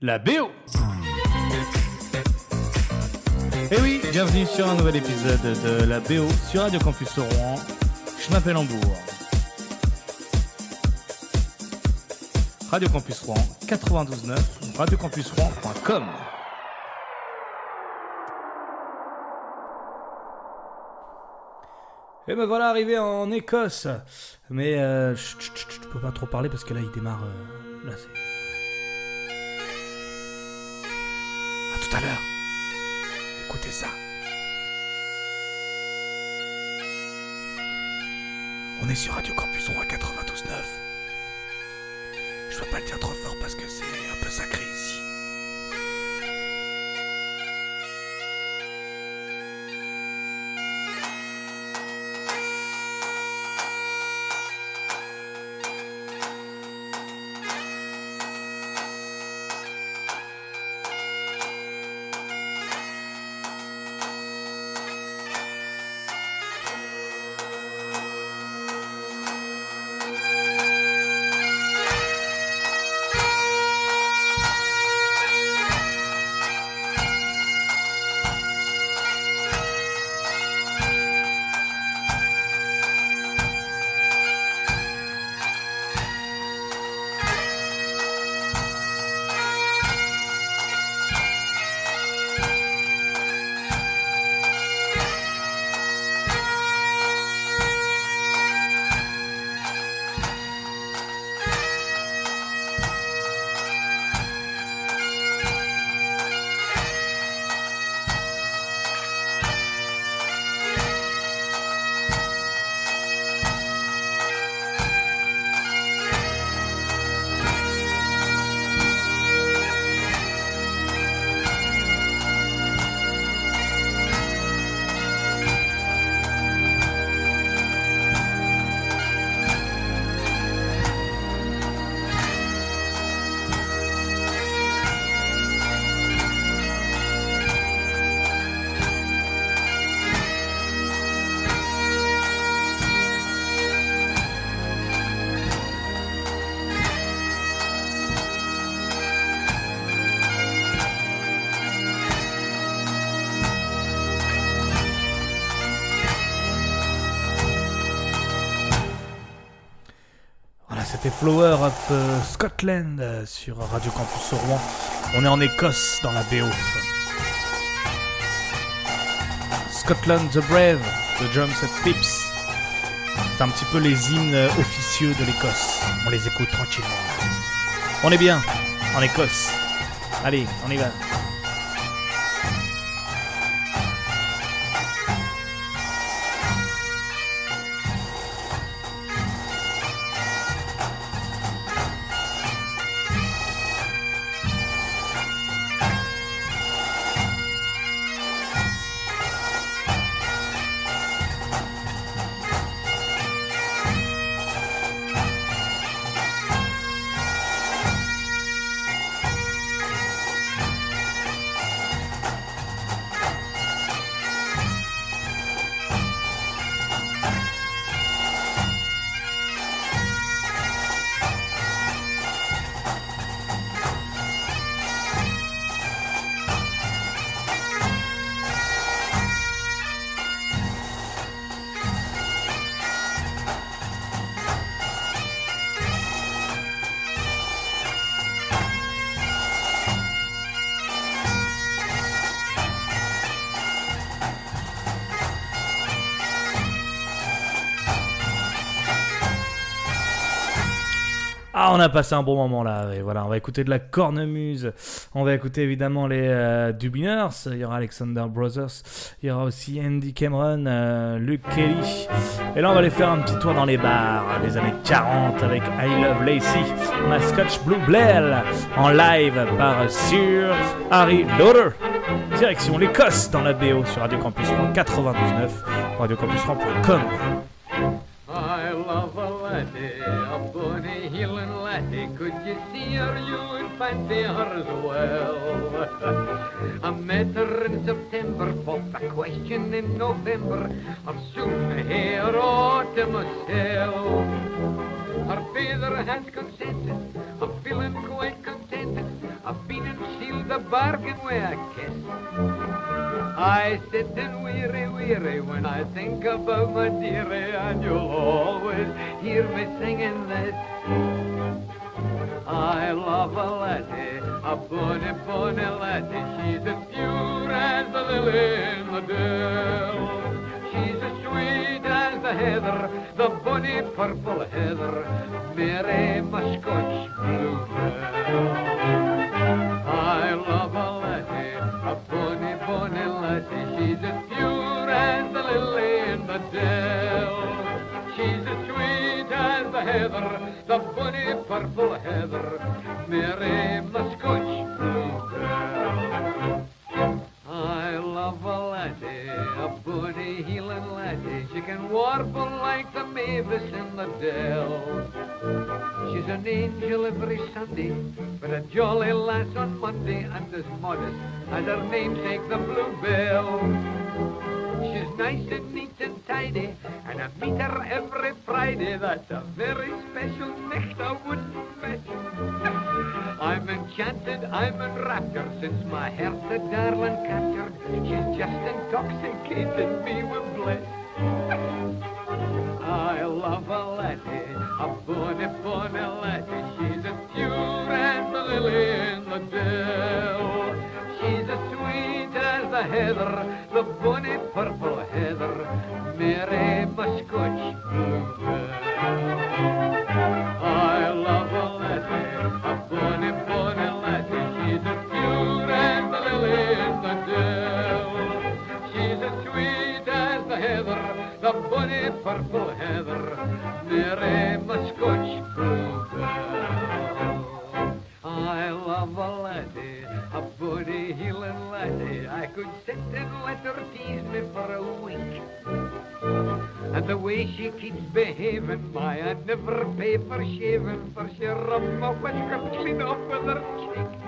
la BO. Et oui, bienvenue sur un nouvel épisode de la BO sur Radio Campus Rouen. Je m'appelle Hambourg. Radio Campus Rouen 92.9, radiocampusrouen.com. Et me voilà arrivé en Écosse. Mais euh, chut, chut, chut, je peux pas trop parler parce que là il démarre. euh. Tout à l'heure. Écoutez ça. On est sur Radio Campus Rouen 92.9. Je peux pas le dire trop fort parce que c'est un peu sacré ici. Flower of euh, Scotland euh, sur Radio Campus Rouen. On est en Écosse dans la BO. Scotland the Brave, The Drums and Pips. C'est un petit peu les hymnes euh, officieux de l'Écosse. On les écoute tranquillement. On est bien en Écosse. Allez, on y va. Ah, on a passé un bon moment là. Et voilà, on va écouter de la cornemuse. On va écouter évidemment les euh, Dubliners. Il y aura Alexander Brothers. Il y aura aussi Andy Cameron, euh, Luke Kelly. Et là, on va aller faire un petit tour dans les bars des années 40 avec I Love Lacey, ma Scotch Blue Blair en live par Sir Harry Lauder. Direction l'Écosse dans la BO sur Radio Campus 99, radiocampusrouen.com. you would as well. I met her in September, popped a question in November. I'll soon hear autumn oh, myself. Her father has consented, I'm feeling quite contented. I've been and sealed the bargain with a kiss. I sit and weary, weary when I think about my dearie, and you'll always hear me singing this. I love a laddie, a bonny, bonny laddie. She's as pure as the lily in the dell. She's as sweet as the heather, the bonny purple heather, Mary, my Scotch bluebell. I love a laddie, a bonny, bonny laddie. She's as the heather, the bonny purple heather, Mary, my Scotch bluebell. I love a laddie, a bonny heeling laddie. She can warble like the mavis in the dell. She's an angel every Sunday, but a jolly lass on Monday, and as modest as her namesake, the bluebell. She's nice and neat and I meet her every Friday. That's a very special night I wouldn't miss. I'm enchanted, I'm enraptured since my heart's a darling captured. She's just intoxicated me with bliss. I love a laddie, a bonny, bonny laddie. She's as pure as the lily in the dell. She's as sweet as the heather, the bonny purple heather, The purple heather, Mary, my Scotch bluebell. I love a laddie, a bonny heeling laddie. I could sit and let her tease me for a week. And the way she keeps behaving, my, I'd never pay for shaving, for she rub my whiskers clean off with her cheek.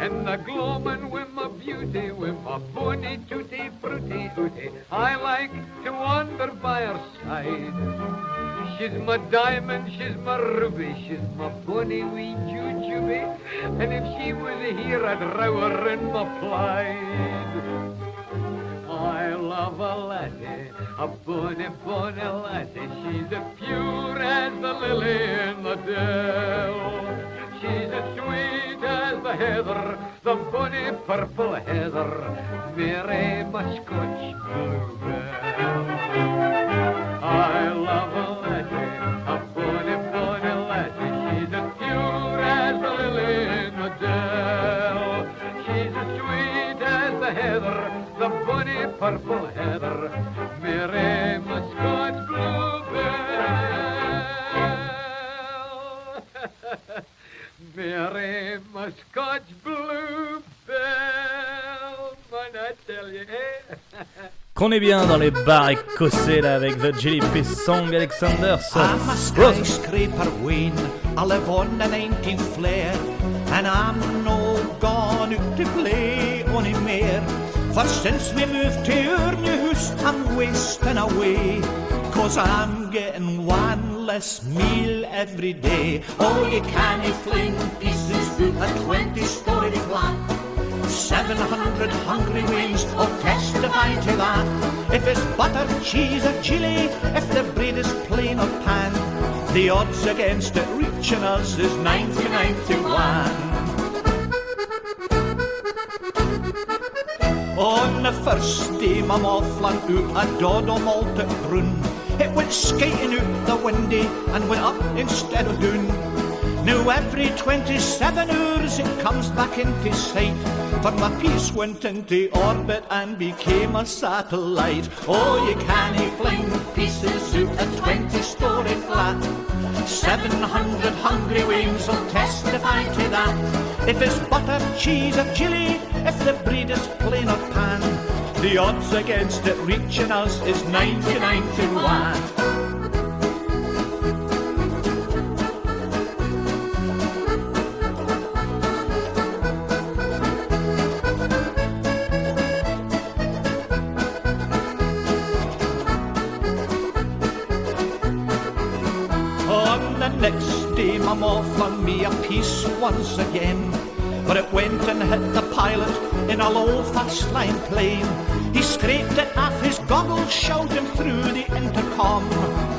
And the gloaming with my beauty, with my bonny tutti frutti ooty, I like to wander by her side. She's my diamond, she's my ruby, she's my bonny wee jujube, and if she was here, I'd row her in my pride. I love a laddie, a bonny, bonny laddie. She's as pure as the lily in the dell. She's as sweet as the heather, the bonny purple heather, Mary, my Scotch bluebell. I love a purple heather, Mary, my Scotch bluebell. Mary, my Scotch bluebell, man, I tell you, eh? Qu'on est bien dans les bars écossais là avec The Song Alexander I'm a Rose. skyscraper ween. I live on the 19th floor, and I'm no gone out to play any more. For since we moved to our new house, I'm wasting away. Cause I'm getting one less meal every day. Oh, you can't fling pieces out a 20 story flat. 700 hungry wings will testify to that. If it's butter, cheese, or chili, if the bread is plain or pan, the odds against it reaching us is 99 to 1. On the first day, my mufflin out a doddle malted brun. It went skating out the windy and went up instead of down. Now every 27 hours it comes back into sight. For my piece went into orbit and became a satellite. Oh, you can't fling pieces out a 20 story flat. 700 hungry wings will testify to that. If it's butter, cheese, or chili, if the breed is plain or pan, the odds against it reaching us is 99 to 1. On the next day, I'm off me a piece once again. but it went and hit the in a low fast line plane. He scraped it off his goggles, shouting through the intercom.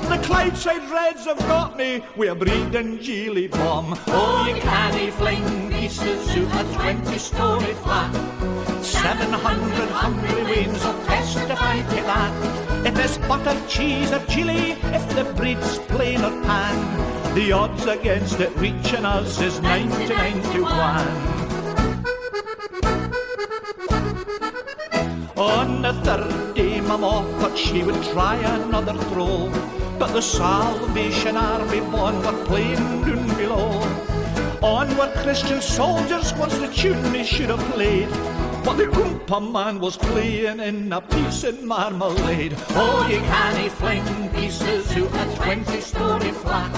The Clydeside Reds have got me we're breeding geely bomb. Oh, you canny fling pieces to a 20 story flat. 700 hungry wings will testify to that. If it's butter, cheese, or chili, if the breed's plain or pan, the odds against it reaching us is 99 to 1. On the third day, Mama thought she would try another throw, but the Salvation Army born were playing down below. Onward, Christian soldiers was the tune they should have played. But the Oompa man was playing in a piece of marmalade. Oh, you canny fling pieces to a 20 story flat.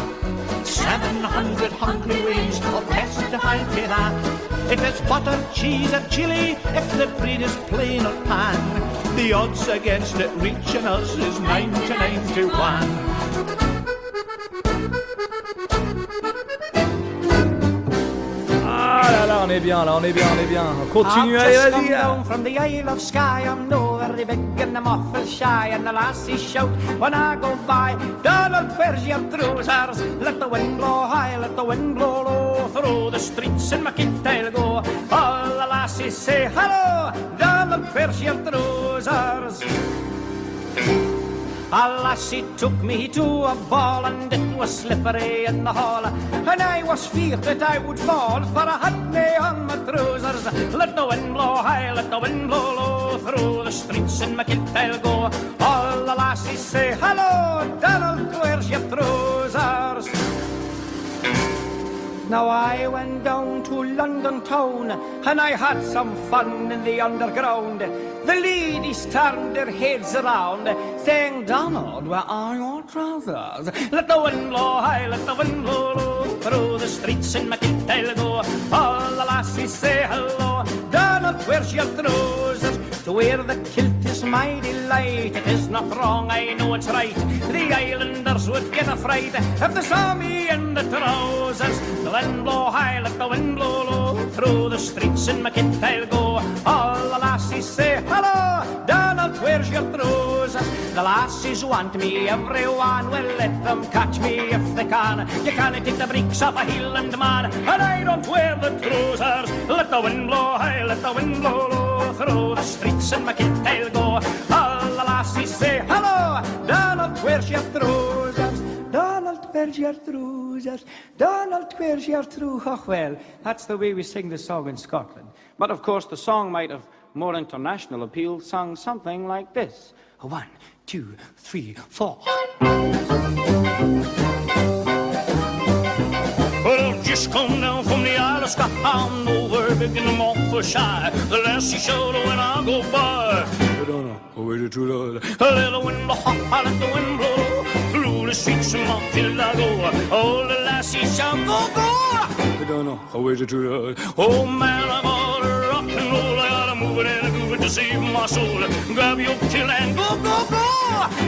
700 hungry wings will testify to that. If it's butter, cheese, or chili, if the breed is plain or pan, the odds against it reaching us is 99 to 1. Ah là là, on est bien, là, on est bien, on est bien. On continue, allez, I've just vas-y. down from the Isle of Skye. I'm no very big and I'm awful shy. And the lassies shout when I go by. Donald, where's your trousers? Let the wind blow high, let the wind blow low. Through the streets in my kit I'll go. All the lassies say hello. Donald, where's your trousers? A lassie took me to a ball and it was slippery in the hall. And I was feared that I would fall for I had me on my trousers. Let the wind blow high, let the wind blow low Through the streets in my kit I'll go. All the lassies say hello Donald, where's your trousers? Now I went down to London town and I had some fun in the underground. The ladies turned their heads around, saying, Donald, where are your trousers? Let the wind blow high, let the wind blow low. Through the streets in my kit go. All the lassies say hello. Donald, where's your trousers? To wear the kilt is my delight. It is not wrong, I know it's right. The islanders would get a fright if they saw me in the trousers. The wind blow high, let the wind blow low. Through the streets in my kit I'll go. All the lassies say hello. Donald, where's your trousers? The lassies want me, everyone will let them catch me if they can. You can't take the breeks off a Highland man, and I don't wear the trousers. Let the wind blow high, let the wind blow low. Through the streets in my kit I'll go. Er All the lassies say hello. Donald, where's your trousers? Donald, where's your trousers? Donald, where's your trousers? Oh, well, that's the way we sing the song in Scotland. But of course, the song might have more international appeal, sung something like this. One, two, three, four. From the Isle of Skye. I'm over big in the Montfordshire. The lassie shoulder when I go by. I don't know where to true love. A little wind blow, I let the wind blow. Through the streets of Montfield I go. All the lassies shout, go, go. I don't know where to true love. Oh man, I gotta rock and roll. I gotta move it and groove it to save my soul. Grab your kill and go, go, go.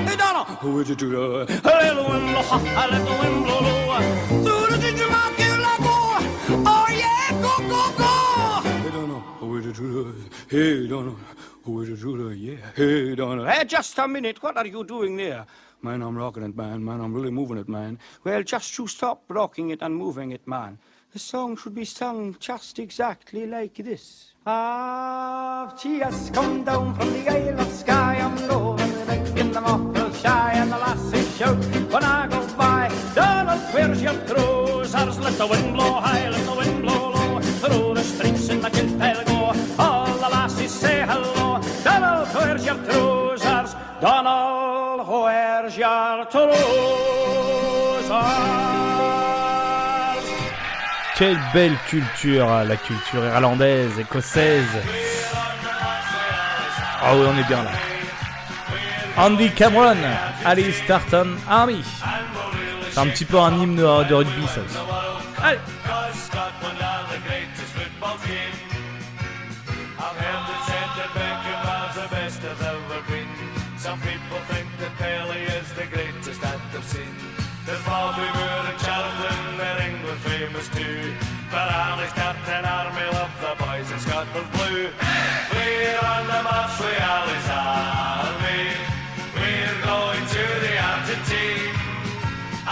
I don't know where to true love. A little wind blow, I let the wind blow. Through the streets of Hey, know. Where to true love, yeah. Hey, don't. Hey, just a minute. What are you doing there? Man, I'm rocking it, man. Man, I'm really moving it, man. Well, just you stop rocking it and moving it, man. The song should be sung just exactly like this. I've just come down from the Isle of Skye. I'm the lake in the Mottle Shy, and the lasses shout when I go by. Donald, where's your trousers? Let the wind blow high, let the wind blow low. Through the streets in the Donald? Quelle belle culture, la culture irlandaise, écossaise. Ah oui, on est bien là. Andy Cameron, Alice Tartan Army. C'est un petit peu un hymne de, de rugby, ça aussi. Allez in Scotland's blue. We're on the march Ally's army. We're going to the Argentine.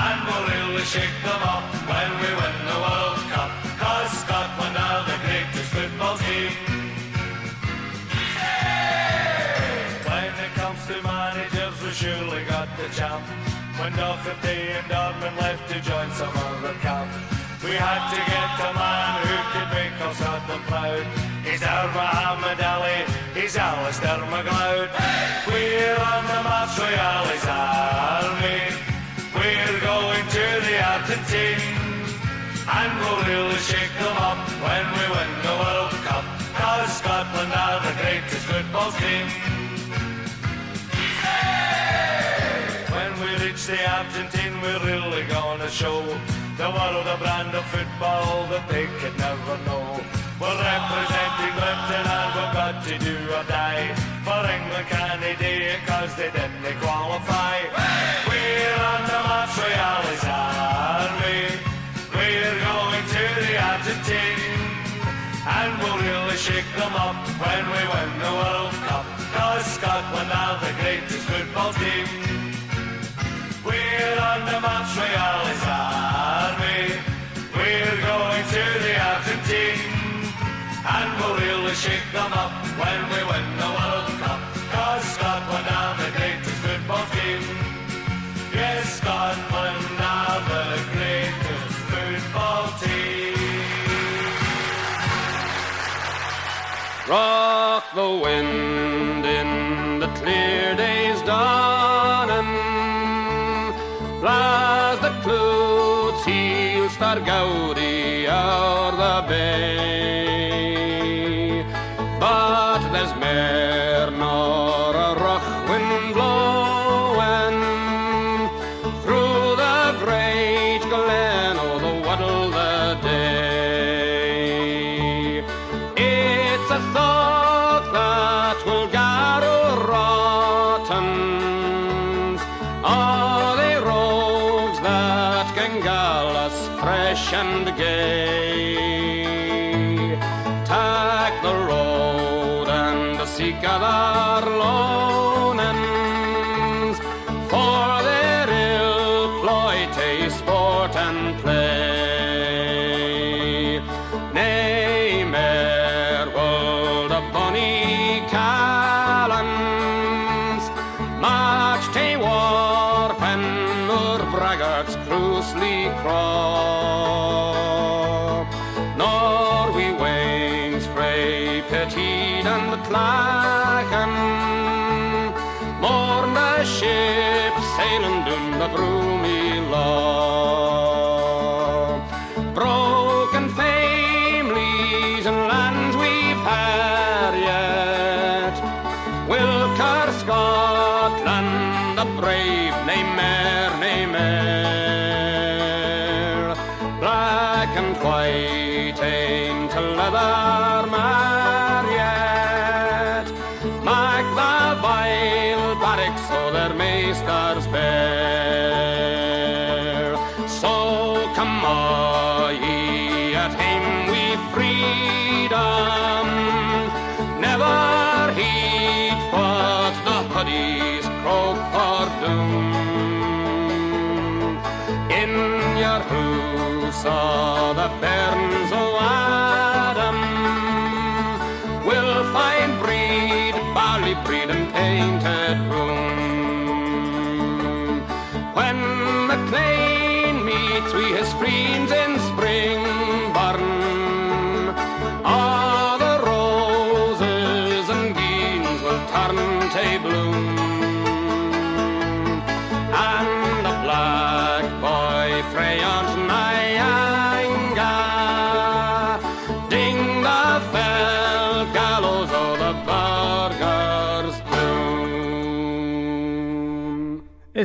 And we'll really shake them up when we win the World Cup. Cause Scotland are the greatest football team. When it comes to managers, we surely got the champ. When Docherty and Ormond left to join some other camp, we had to get a man who could make our Scotland proud. He's our Muhammad Ali, he's Alistair MacLeod. We're on the march with Ally's army. We're going to the Argentine. And we'll really shake them up when we win the World Cup. Cause Scotland are the greatest football team. When we reach the Argentine, we're really gonna show the world a brand of football that they could never know. We're representing Britain and we've got to do or die. For England can they do it cause they didn't qualify. When we win the World Cup. Cause Scotland are the greatest football team. Yes, Scotland are the greatest football team. Rock the wind in the clear day's dawning. Blas the clouds heel star Gaudi o'er the bay. We his friends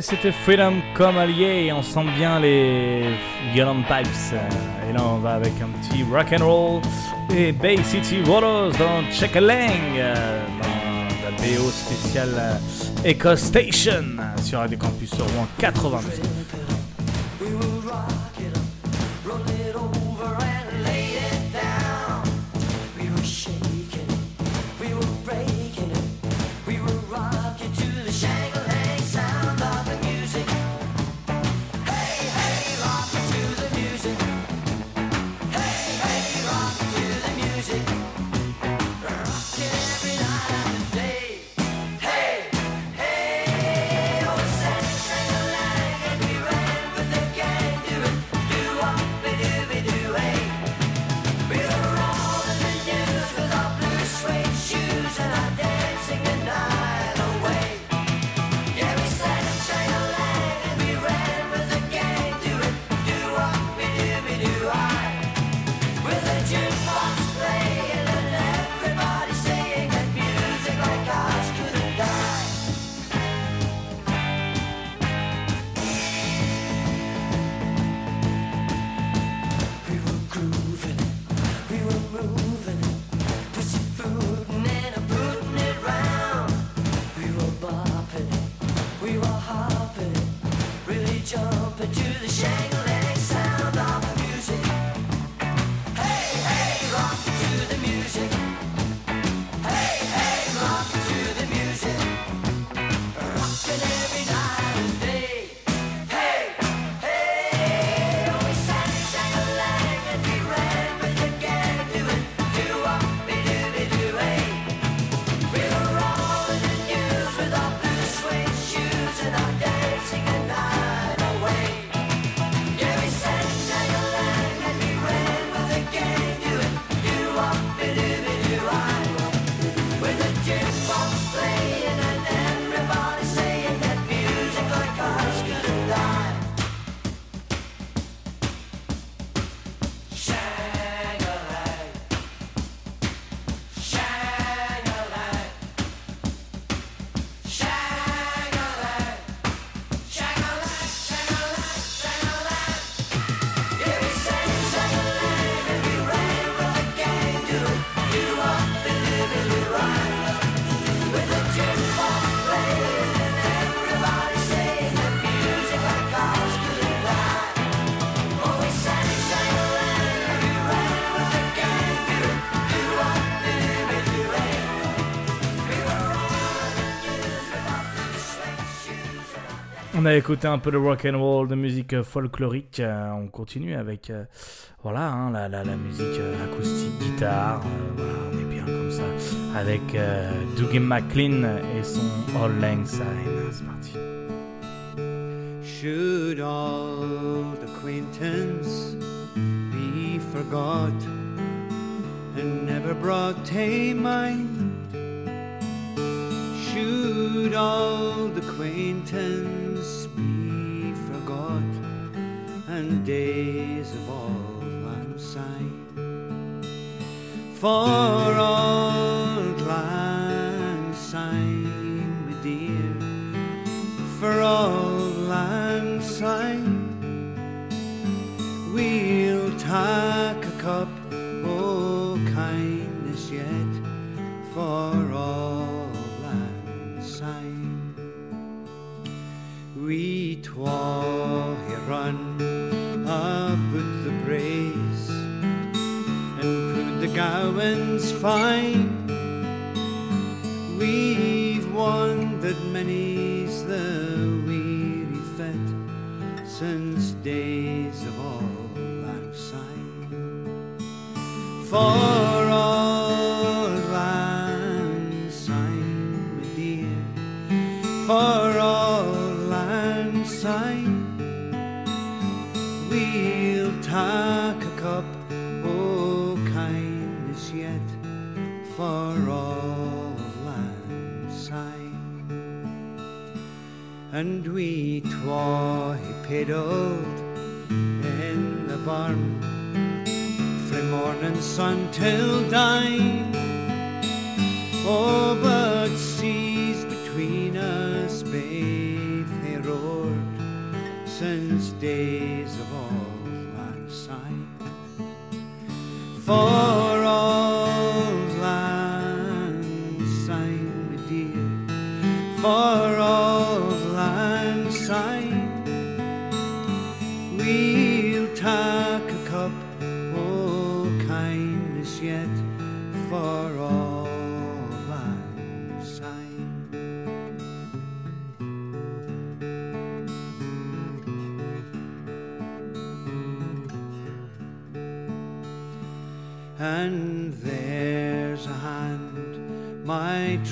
C'était Freedom comme allié et on sent bien les Yellow Pipes. Et là on va avec un petit rock and roll et Bay City Rollers dans Check-a-Lang euh, dans la BO spéciale euh, Echo Station sur Radio Campus Rouen 99. On a écouté un peu de rock and roll, de musique euh, folklorique. euh, on continue avec euh, voilà hein, la, la, la musique euh, acoustique, guitare. euh, voilà, on est bien comme ça avec euh, Dougie McLean et son All Lang Syne. C'est parti. Should old acquaintance be forgot and never brought to mind? Should old acquaintance and days of old lang? For old lang syne, my dear for old lang syne. We'll take a cup o' kindness yet for old lang syne. We twa fine. We've wandered many's the weary fet since days of lang syne. For And we twa he pedaled in the barn from morning sun till dine. Oh, but seas between us babe they roared since days of old lang syne. For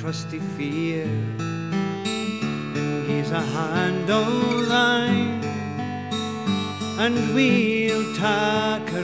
my trusty fear, and a hand o' thine, and we'll take a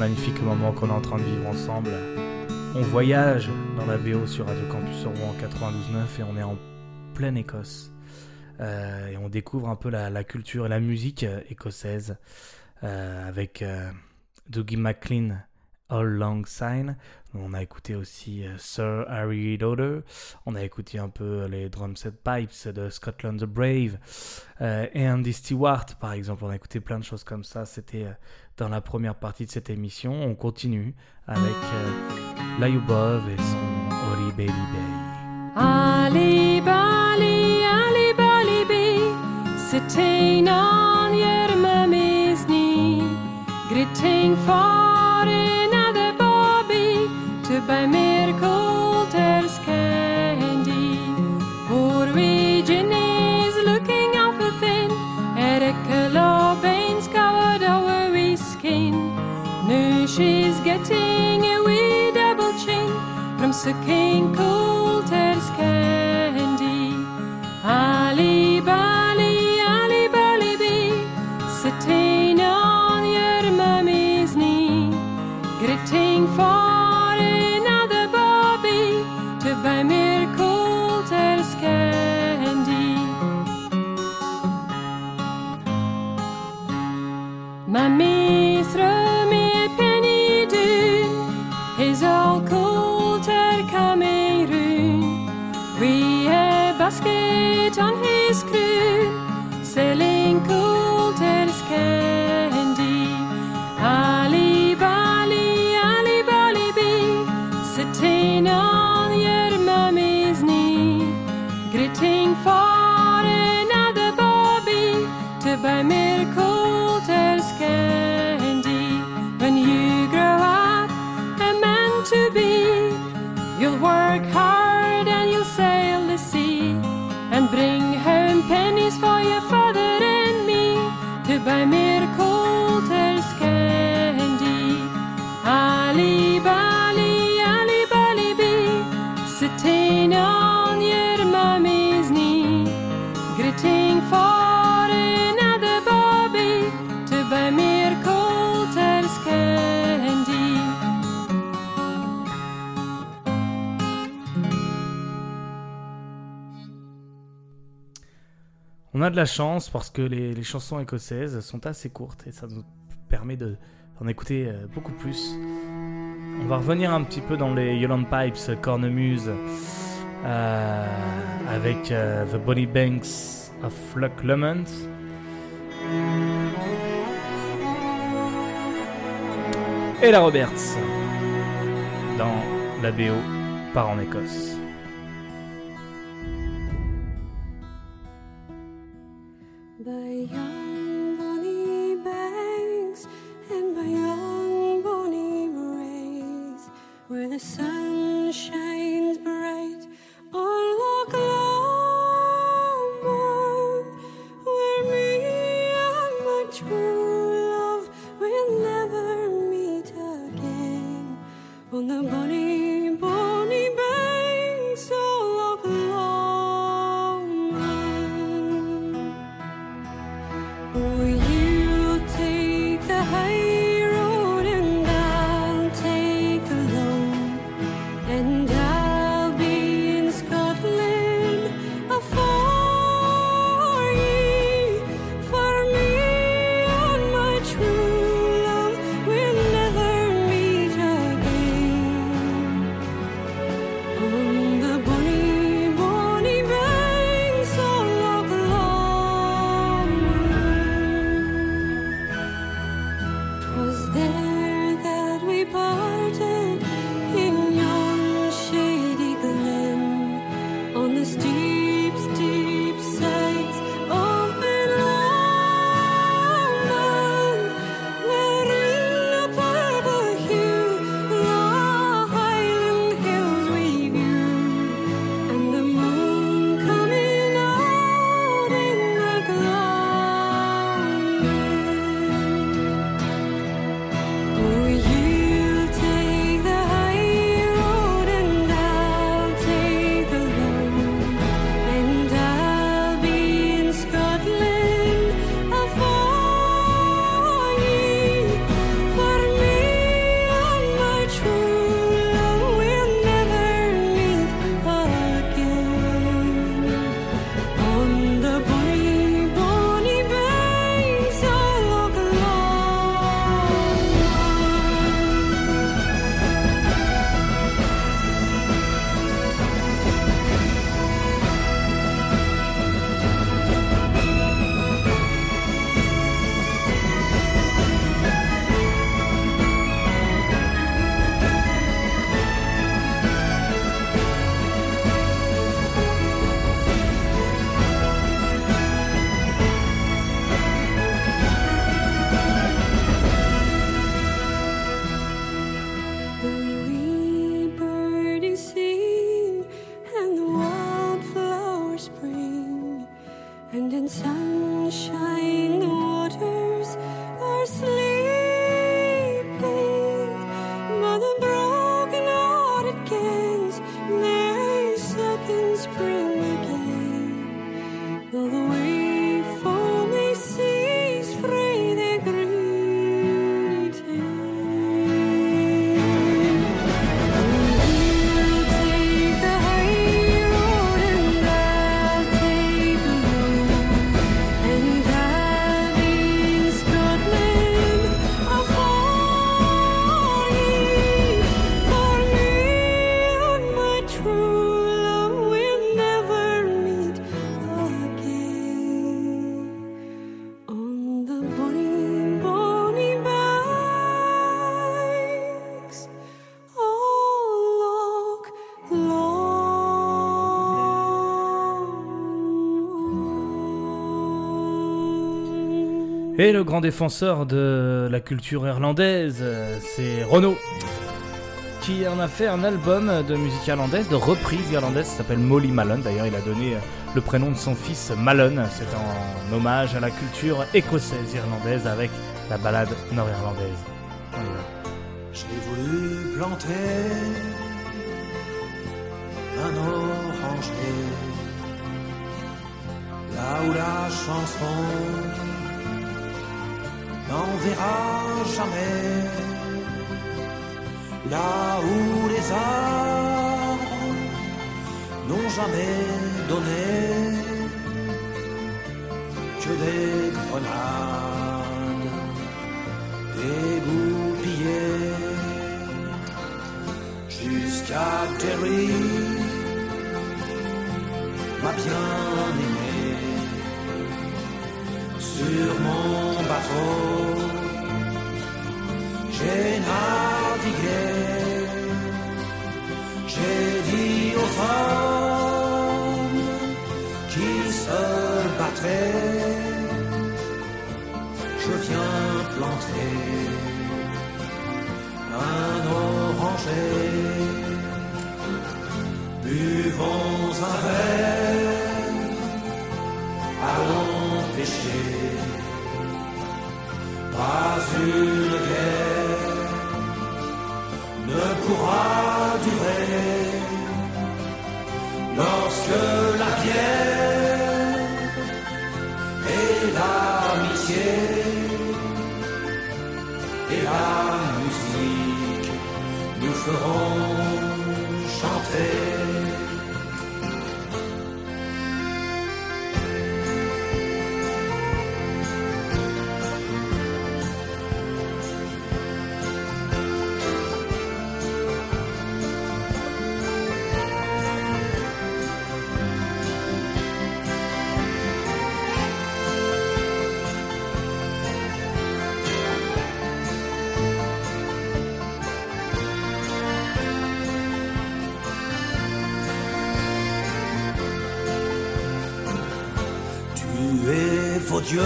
magnifique moment qu'on est en train de vivre ensemble. On voyage dans la BO sur Radio Campus en 92.9 et on est en pleine Écosse. Euh, et on découvre un peu la, culture et la musique écossaise euh, avec euh, Dougie MacLean, All Long Sign. On a écouté aussi euh, Sir Harry Lauder. On a écouté un peu les drum set pipes de Scotland the Brave euh, et Andy Stewart, par exemple. On a écouté plein de choses comme ça. C'était euh, dans la première partie de cette émission. On continue avec euh, Layubov et son Ori Baby Bay. Ali Bali, Ali Bali knee, gritting for buy mere Coulter's candy. Norwegian is looking awful thin, Ericka Baines covered over his skin. Now she's getting a wee double chin from sucking cold Coulter's candy. Ali Mammy, throw me a penny, do. Is all Coulter coming round? We a basket on his de la chance parce que les, chansons écossaises sont assez courtes et ça nous permet de- d'en écouter euh, beaucoup plus. On va revenir un petit peu dans les Yolande Pipes, Cornemuse, euh, avec euh, The Bonnie Banks of Luck Lemons. Et la Roberts dans la BO par en Écosse. Oh, Et le grand défenseur de la culture irlandaise, c'est Renaud, qui en a fait un album de musique irlandaise, de reprise irlandaise, ça s'appelle Molly Malone. D'ailleurs, il a donné le prénom de son fils Malone. C'est en hommage à la culture écossaise irlandaise avec la balade nord-irlandaise. J'ai voulu planter un oranger là où la chanson n'enverra jamais, là où les arbres n'ont jamais donné que des grenades dégoupillées jusqu'à Terry, ma bien-aimée, sur mon bateau, j'ai navigué, j'ai dit aux hommes qui se battraient, je viens planter un oranger. Buvons un verre, allons pêcher. Pas une guerre lorsque la bière et l'amitié et la musique nous feront Vos dieux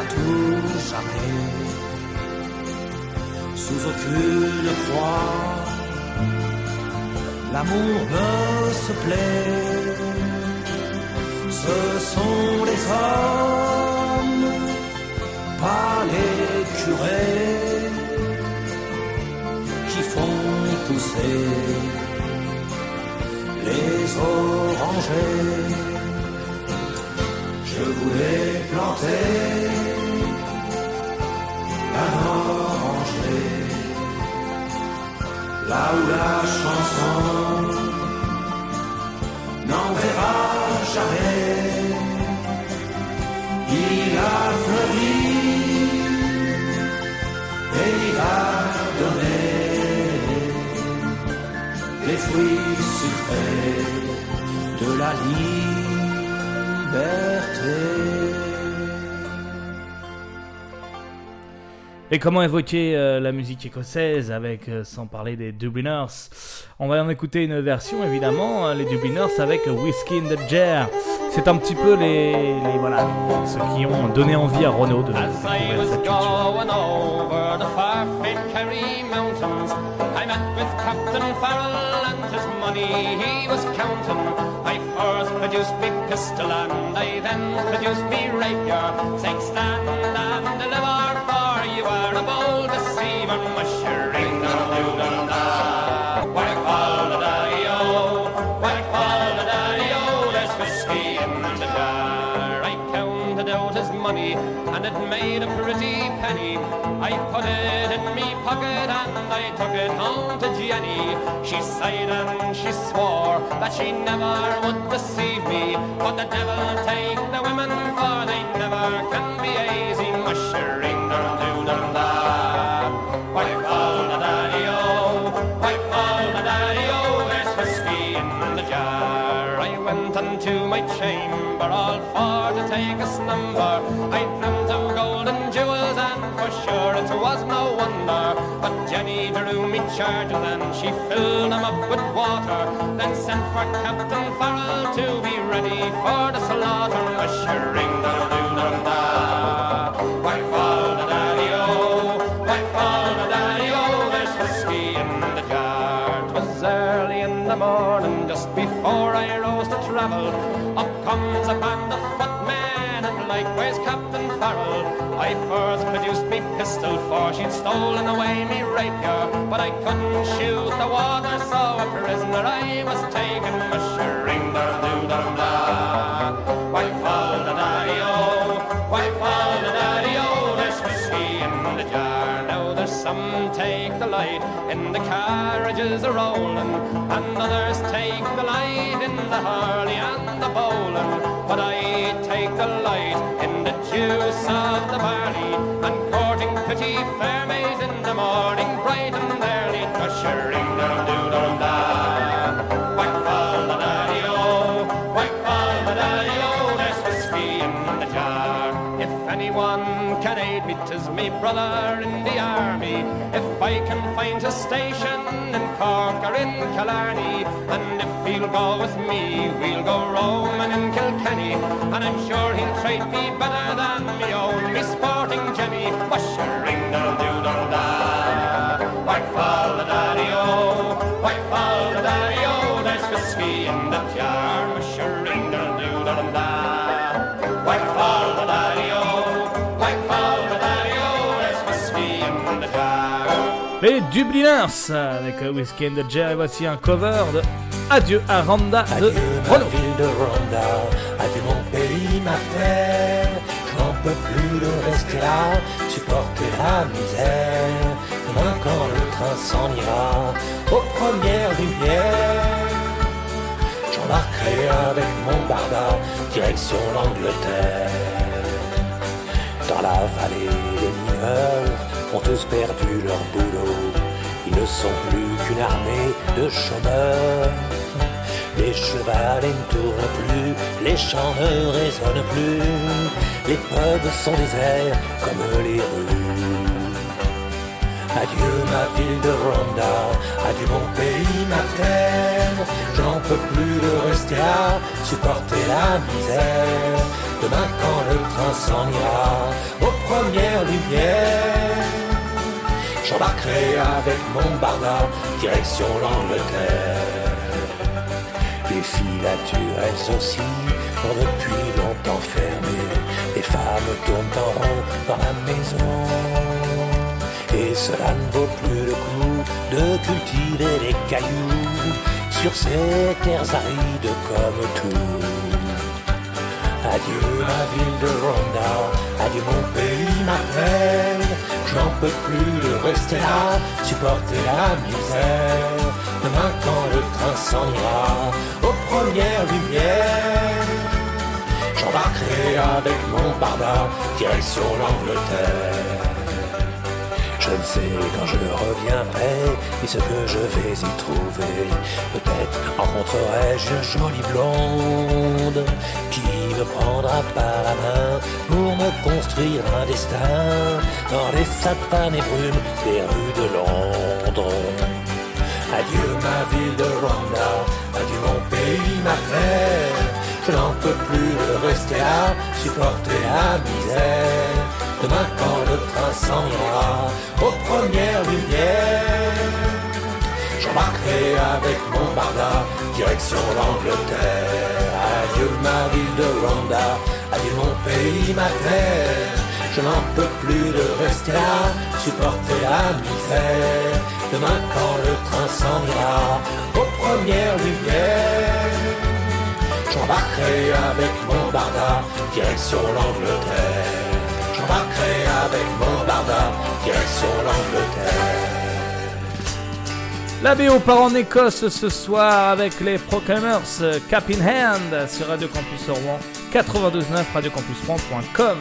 à tout jamais, sous aucune croix. L'amour ne se plaît, ce sont les hommes, pas les curés, qui font pousser les orangers. Je voulais planter un oranger là où la chanson n'enverra jamais. Il a fleuri et il a donné les fruits sucrés de la liberté. Et comment évoquer euh, la musique écossaise avec, euh, sans parler des Dubliners? On va en écouter une version évidemment, euh, les Dubliners avec Whiskey in the Jar. C'est un petit peu les, les- voilà, ceux qui ont donné envie à Renaud de découvrir was cette culture. First produced me pistol and I then produced me rapier, saying stand and deliver, for you are a bold deceiver, counted out his money and it made a pretty penny. I put it in me pocket and I took it home to Jenny. She sighed and she swore that she never would deceive me. But the devil take the women for they never can be easy. Mushering down doodle da. Why fall the daddy-o, fall the daddy-o, there's whiskey in the jar. I went unto my chamber all for to take a slumber. I dreamt of golden jewels and for sure it was no wonder. But Jenny drew me charges and then she filled them up with water. Then sent for Captain Farrell to be ready for the slaughter. Mushering the doodle da. Why Farrell. I first produced me pistol, for she'd stolen away me rapier. But I couldn't shoot the water, so a prisoner I was taken. Mushering the doodle da. Why fall the daddy-o, why fall the daddy-o, there's whiskey in the jar. Now there's some take the light in the carriages a rolling, and others take the light in the hurley and bowling. But I take the light in the juice of the barley, and courting pretty fair maids in the morning, bright and early, ushering down doodle da. Whack fall the daddy-o, whack fall the there's whiskey in the jar. If anyone can aid me, 'tis me brother in the army. If I can find a station in Cork or in Killarney, and if he'll go with me, we'll go roaming in Kilkenny. And I'm sure he'll treat me better than me own, me sporting Jenny. Dubliners avec euh, Whiskey and the Jar. Et voici un cover de Adieu à Randa de Adieu ma ville de Rwanda, adieu mon pays, ma terre. Je n'en peux plus de rester là, supporter la misère. Demain quand le train s'en ira, aux premières lumières, j'embarquerai avec mon barda, direction l'Angleterre. Dans la vallée, les mineurs ont tous perdu leur boulot. Ils ne sont plus qu'une armée de chômeurs. Les chevalets ne tournent plus, les chants ne résonnent plus. Les pubs sont déserts comme les rues. Adieu ma ville de Rwanda, adieu mon pays, ma terre. Je n'en peux plus de rester là, supporter la misère. Demain quand le train s'en ira, aux premières lumières, j'embarquerai avec mon barda, direction l'Angleterre. Les filatures, elles aussi, depuis longtemps fermé. Les femmes tournent en rond dans la maison. Et cela ne vaut plus le coup de cultiver les cailloux sur ces terres arides comme tout. Adieu ma ville de Rwanda, adieu mon pays, peux plus rester là, supporter la misère. Demain quand le train s'en ira, aux premières lumières, j'embarquerai avec mon barda, direction l'Angleterre. Je ne sais quand je reviendrai, ni ce que je vais y trouver. Peut-être rencontrerai-je une jolie blonde qui prendra par la main pour me construire un destin dans les sapins et brumes des rues de Londres. Adieu ma ville de Rwanda, adieu mon pays, ma terre. Je n'en peux plus de rester là, supporter la misère. Demain quand le train s'en ira, aux premières lumières, j'embarquerai avec mon barda, direction l'Angleterre. Ma ville de Rwanda, adieu mon pays, ma terre. Je n'en peux plus de rester là, supporter la misère. Demain quand le train s'en ira, aux premières lumières, j'embarquerai avec mon barda, direction l'Angleterre. J'embarquerai avec mon barda, direction l'Angleterre. La BO part en Écosse ce soir avec les Proclaimers euh, Cap in Hand sur Radio Campus Rouen 92.9 radiocampusrouen.com.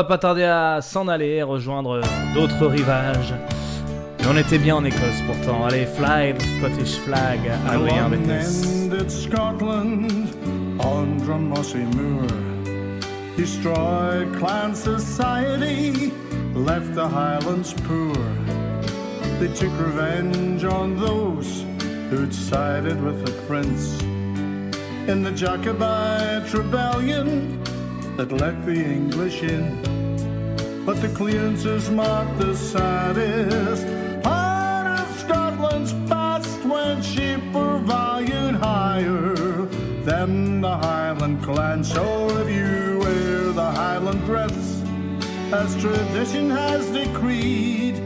va pas tarder à s'en aller rejoindre d'autres rivages. Mais on était bien en Écosse pourtant. Allez, fly the Scottish flag. Destroyed clan society, left the Highlands poor. They took revenge on those who'd sided with the prince in the Jacobite rebellion that let the English in. But the clearances marked the saddest part of Scotland's past when sheep were valued higher than the Highland clan. So if you wear the Highland dress, as tradition has decreed,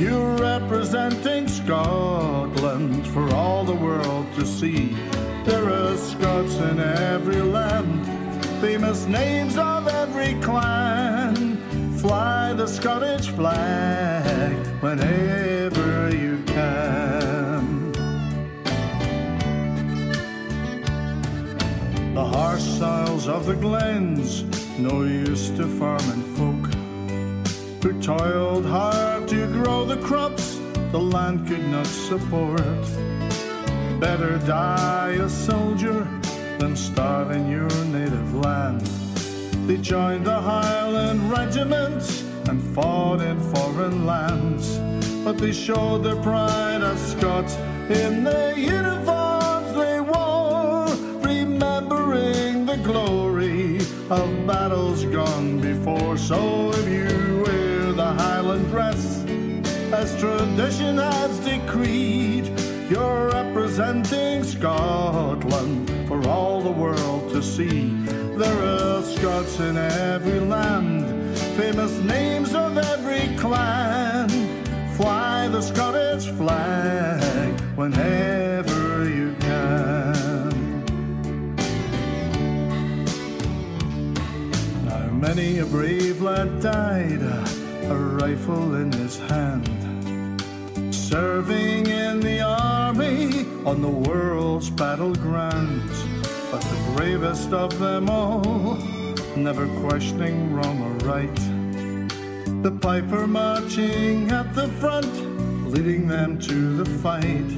you're representing Scotland for all the world to see. There are Scots in every land, famous names of every clan. Fly the Scottish flag whenever you can. The harsh soils of the glens, no use to farming folk who toiled hard to grow the crops the land could not support. Better die a soldier than starve in your native land. They joined the Highland regiments and fought in foreign lands. But they showed their pride as Scots in the uniforms they wore, remembering the glory of battles gone before. So if you wear the Highland dress, as tradition has decreed, you're representing Scotland for all the world to see. There are Scots in every land, famous names of every clan. Fly the Scottish flag whenever you can. Now many a brave lad died, a rifle in his hand serving in the army on the world's battlegrounds. But the bravest of them all, never questioning wrong or right. The piper marching at the front, leading them to the fight.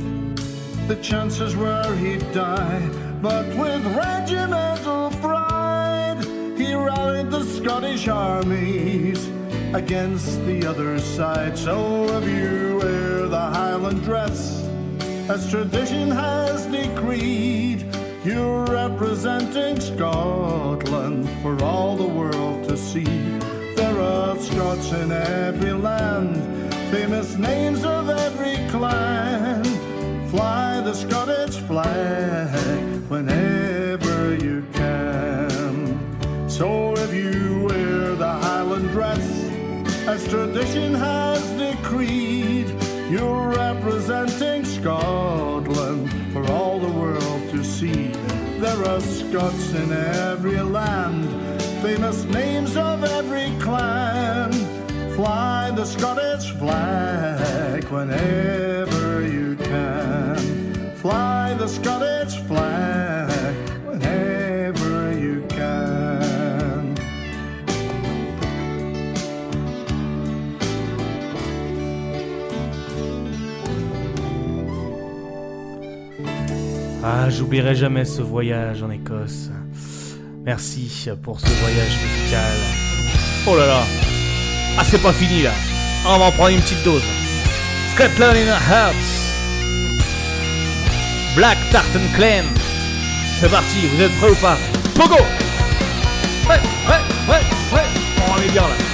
The chances were he'd die, but with regimental pride, he rallied the Scottish armies against the other side. So if you wear the Highland dress, as tradition has decreed, you're representing Scotland for all the world to see. There are Scots in every land, famous names of every clan. Fly the Scottish flag whenever you can. So if you wear the Highland dress, as tradition has decreed. You're representing Scotland There are Scots in every land, famous names of every clan. Fly the Scottish flag whenever you can. Fly the Scottish Ah, j'oublierai jamais ce voyage en Écosse. Merci pour ce voyage musical. Oh là là Ah, c'est pas fini là On va en prendre une petite dose. Scotland in hearts. Black Tartan Clan. C'est parti, vous êtes prêts ou pas? Pogo Ouais, ouais, ouais, ouais On est bien là.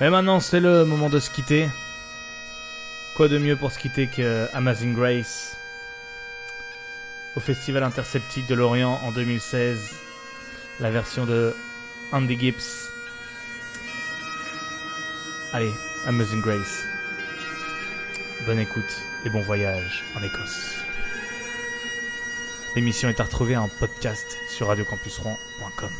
Et maintenant, c'est le moment de se quitter. Quoi de mieux pour se quitter que Amazing Grace Au Festival Interceptique de Lorient en 2016, la version de Andy Gibbs. Allez, Amazing Grace. Bonne écoute et bon voyage en Écosse. L'émission est à retrouver en podcast sur radiocampusrouen.com.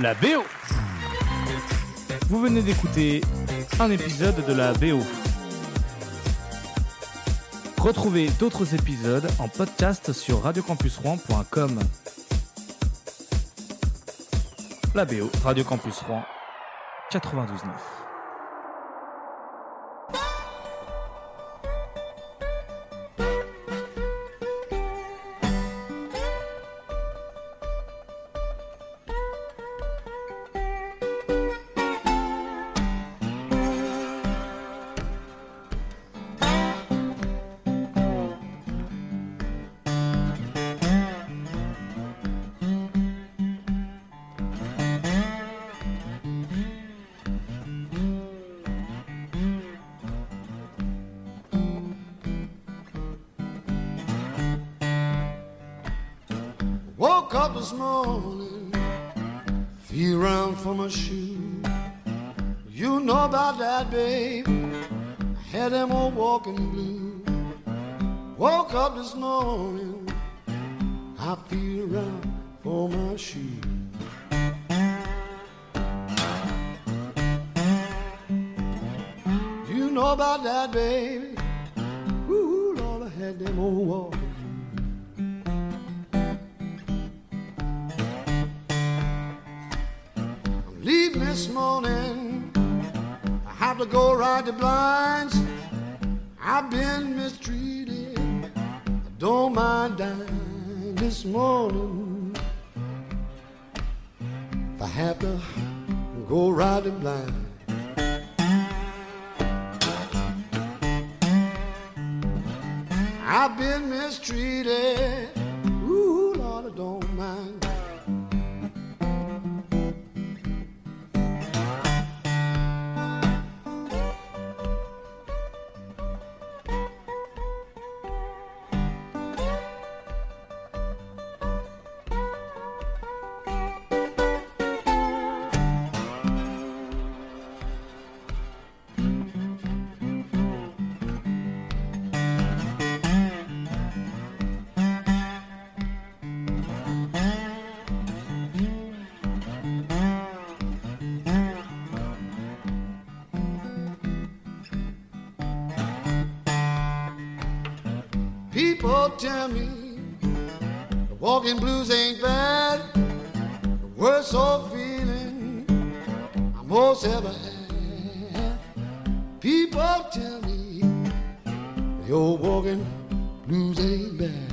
La BO Vous venez d'écouter un épisode de la BO. Retrouvez d'autres épisodes en podcast sur radiocampusrouen.com. La BO, Radio Campus Rouen 92.9. mistreated. Tell me the walking blues ain't bad. The worst old feeling I most ever had. People tell me the old walking blues ain't bad.